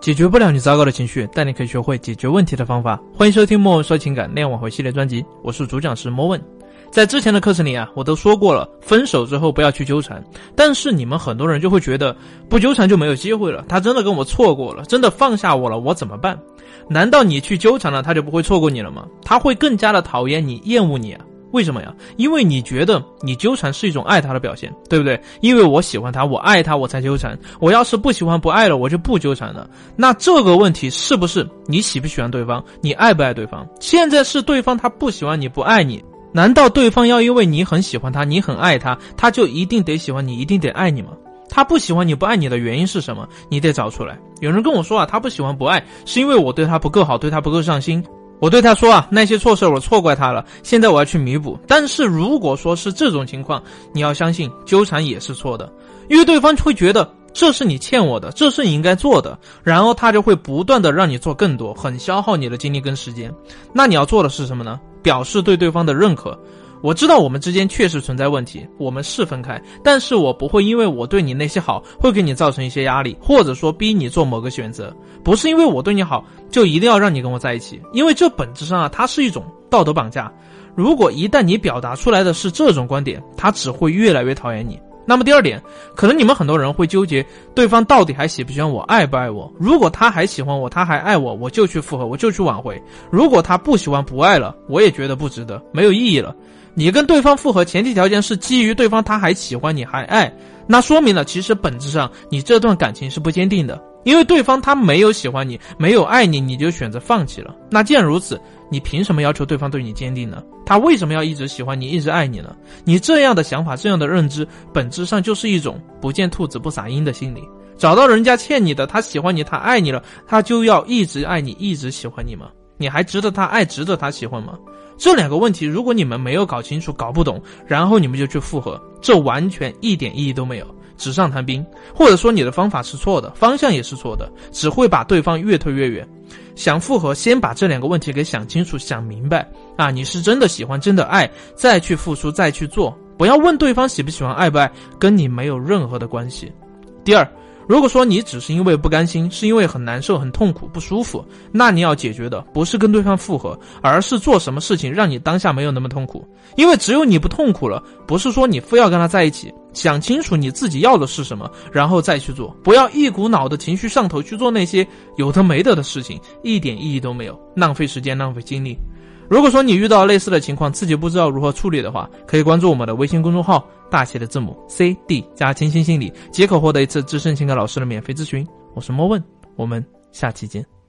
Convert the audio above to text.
解决不了你糟糕的情绪，但你可以学会解决问题的方法。欢迎收听莫问说情感恋爱挽回系列专辑，我是主讲师莫问。在之前的课程里啊，我都说过了，分手之后不要去纠缠。但是你们很多人就会觉得，不纠缠就没有机会了。他真的跟我错过了，真的放下我了，我怎么办？难道你去纠缠了，他就不会错过你了吗？他会更加的讨厌你、厌恶你啊？为什么呀？因为你觉得你纠缠是一种爱他的表现，对不对？因为我喜欢他，我爱他，我才纠缠。我要是不喜欢、不爱了，我就不纠缠了。那这个问题是不是你喜不喜欢对方？你爱不爱对方？现在是对方他不喜欢你、不爱你，难道对方要因为你很喜欢他、你很爱他，他就一定得喜欢你、一定得爱你吗？他不喜欢你、不爱你的原因是什么？你得找出来。有人跟我说啊，他不喜欢、不爱，是因为我对他不够好，对他不够上心。我对他说啊，那些错事我错怪他了，现在我要去弥补。但是如果说是这种情况，你要相信纠缠也是错的，因为对方会觉得这是你欠我的，这是你应该做的，然后他就会不断的让你做更多，很消耗你的精力跟时间。那你要做的是什么呢？表示对对方的认可。我知道我们之间确实存在问题，我们是分开，但是我不会因为我对你那些好，会给你造成一些压力，或者说逼你做某个选择，不是因为我对你好就一定要让你跟我在一起，因为这本质上啊，它是一种道德绑架。如果一旦你表达出来的是这种观点，他只会越来越讨厌你。那么第二点，可能你们很多人会纠结对方到底还喜不喜欢我，爱不爱我？如果他还喜欢我，他还爱我，我就去复合，我就去挽回；如果他不喜欢不爱了，我也觉得不值得，没有意义了。你跟对方复合，前提条件是基于对方他还喜欢你，还爱，那说明了其实本质上你这段感情是不坚定的，因为对方他没有喜欢你，没有爱你，你就选择放弃了。那既然如此，你凭什么要求对方对你坚定呢？他为什么要一直喜欢你，一直爱你呢？你这样的想法，这样的认知，本质上就是一种不见兔子不撒鹰的心理。找到人家欠你的，他喜欢你，他爱你了，他就要一直爱你，一直喜欢你吗？你还值得他爱，值得他喜欢吗？这两个问题，如果你们没有搞清楚、搞不懂，然后你们就去复合，这完全一点意义都没有，纸上谈兵。或者说你的方法是错的，方向也是错的，只会把对方越推越远。想复合，先把这两个问题给想清楚、想明白啊！你是真的喜欢、真的爱，再去付出、再去做，不要问对方喜不喜欢、爱不爱，跟你没有任何的关系。第二。如果说你只是因为不甘心，是因为很难受、很痛苦、不舒服，那你要解决的不是跟对方复合，而是做什么事情让你当下没有那么痛苦。因为只有你不痛苦了，不是说你非要跟他在一起，想清楚你自己要的是什么，然后再去做，不要一股脑的情绪上头去做那些有的没的的事情，一点意义都没有，浪费时间、浪费精力。如果说你遇到类似的情况，自己不知道如何处理的话，可以关注我们的微信公众号，大写的字母 C D 加清新心理，即可获得一次资深情感老师的免费咨询。我是莫问，我们下期见。